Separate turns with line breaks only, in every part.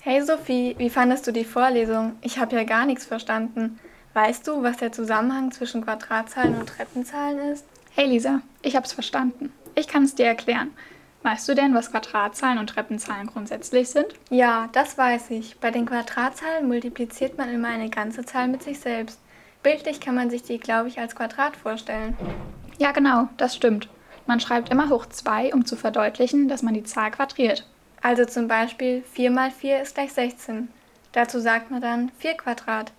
Hey Sophie, wie fandest du die Vorlesung? Ich habe ja gar nichts verstanden. Weißt du, was der Zusammenhang zwischen Quadratzahlen und Treppenzahlen ist?
Hey Lisa, ich hab's verstanden. Ich kann es dir erklären. Weißt du denn, was Quadratzahlen und Treppenzahlen grundsätzlich sind?
Ja, das weiß ich. Bei den Quadratzahlen multipliziert man immer eine ganze Zahl mit sich selbst. Bildlich kann man sich die, glaube ich, als Quadrat vorstellen.
Ja, genau, das stimmt. Man schreibt immer hoch 2, um zu verdeutlichen, dass man die Zahl quadriert.
Also zum Beispiel 4 mal 4 ist gleich 16. Dazu sagt man dann 4 Quadrat.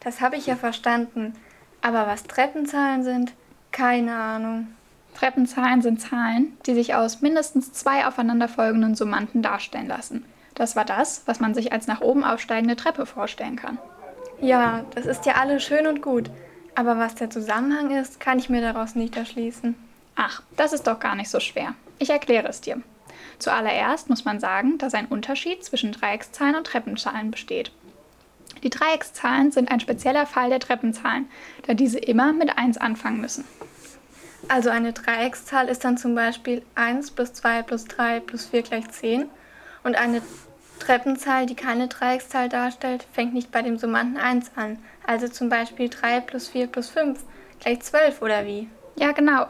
Das habe ich ja verstanden. Aber was Treppenzahlen sind, keine Ahnung.
Treppenzahlen sind Zahlen, die sich aus mindestens zwei aufeinanderfolgenden Summanden darstellen lassen. Das war das, was man sich als nach oben aufsteigende Treppe vorstellen kann.
Ja, das ist ja alles schön und gut. Aber was der Zusammenhang ist, kann ich mir daraus nicht erschließen.
Ach, das ist doch gar nicht so schwer. Ich erkläre es dir. Zuallererst muss man sagen, dass ein Unterschied zwischen Dreieckszahlen und Treppenzahlen besteht. Die Dreieckszahlen sind ein spezieller Fall der Treppenzahlen, da diese immer mit 1 anfangen müssen.
Also eine Dreieckszahl ist dann zum Beispiel 1 plus 2 plus 3 plus 4 gleich 10 und eine Treppenzahl, die keine Dreieckszahl darstellt, fängt nicht bei dem Summanden 1 an. Also zum Beispiel 3 plus 4 plus 5 gleich 12 oder wie?
Ja, genau.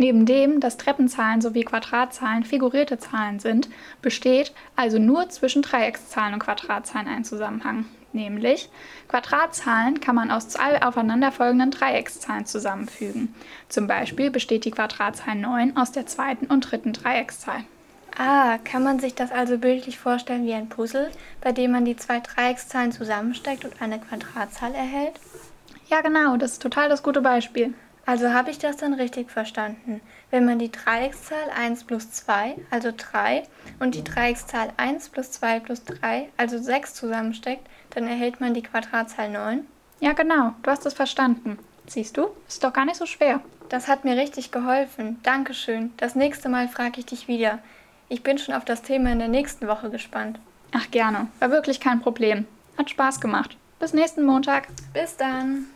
Neben dem, dass Treppenzahlen sowie Quadratzahlen figurierte Zahlen sind, besteht also nur zwischen Dreieckszahlen und Quadratzahlen ein Zusammenhang. Nämlich, Quadratzahlen kann man aus zwei aufeinanderfolgenden Dreieckszahlen zusammenfügen. Zum Beispiel besteht die Quadratzahl 9 aus der zweiten und dritten Dreieckszahl.
Ah, kann man sich das also bildlich vorstellen wie ein Puzzle, bei dem man die zwei Dreieckszahlen zusammensteckt und eine Quadratzahl erhält?
Ja, genau, das ist total das gute Beispiel.
Also habe ich das dann richtig verstanden. Wenn man die Dreieckszahl 1 plus 2, also 3, und die Dreieckszahl 1 plus 2 plus 3, also 6 zusammensteckt, dann erhält man die Quadratzahl 9.
Ja, genau, du hast es verstanden. Siehst du, ist doch gar nicht so schwer.
Das hat mir richtig geholfen. Dankeschön. Das nächste Mal frage ich dich wieder. Ich bin schon auf das Thema in der nächsten Woche gespannt.
Ach, gerne. War wirklich kein Problem. Hat Spaß gemacht. Bis nächsten Montag.
Bis dann.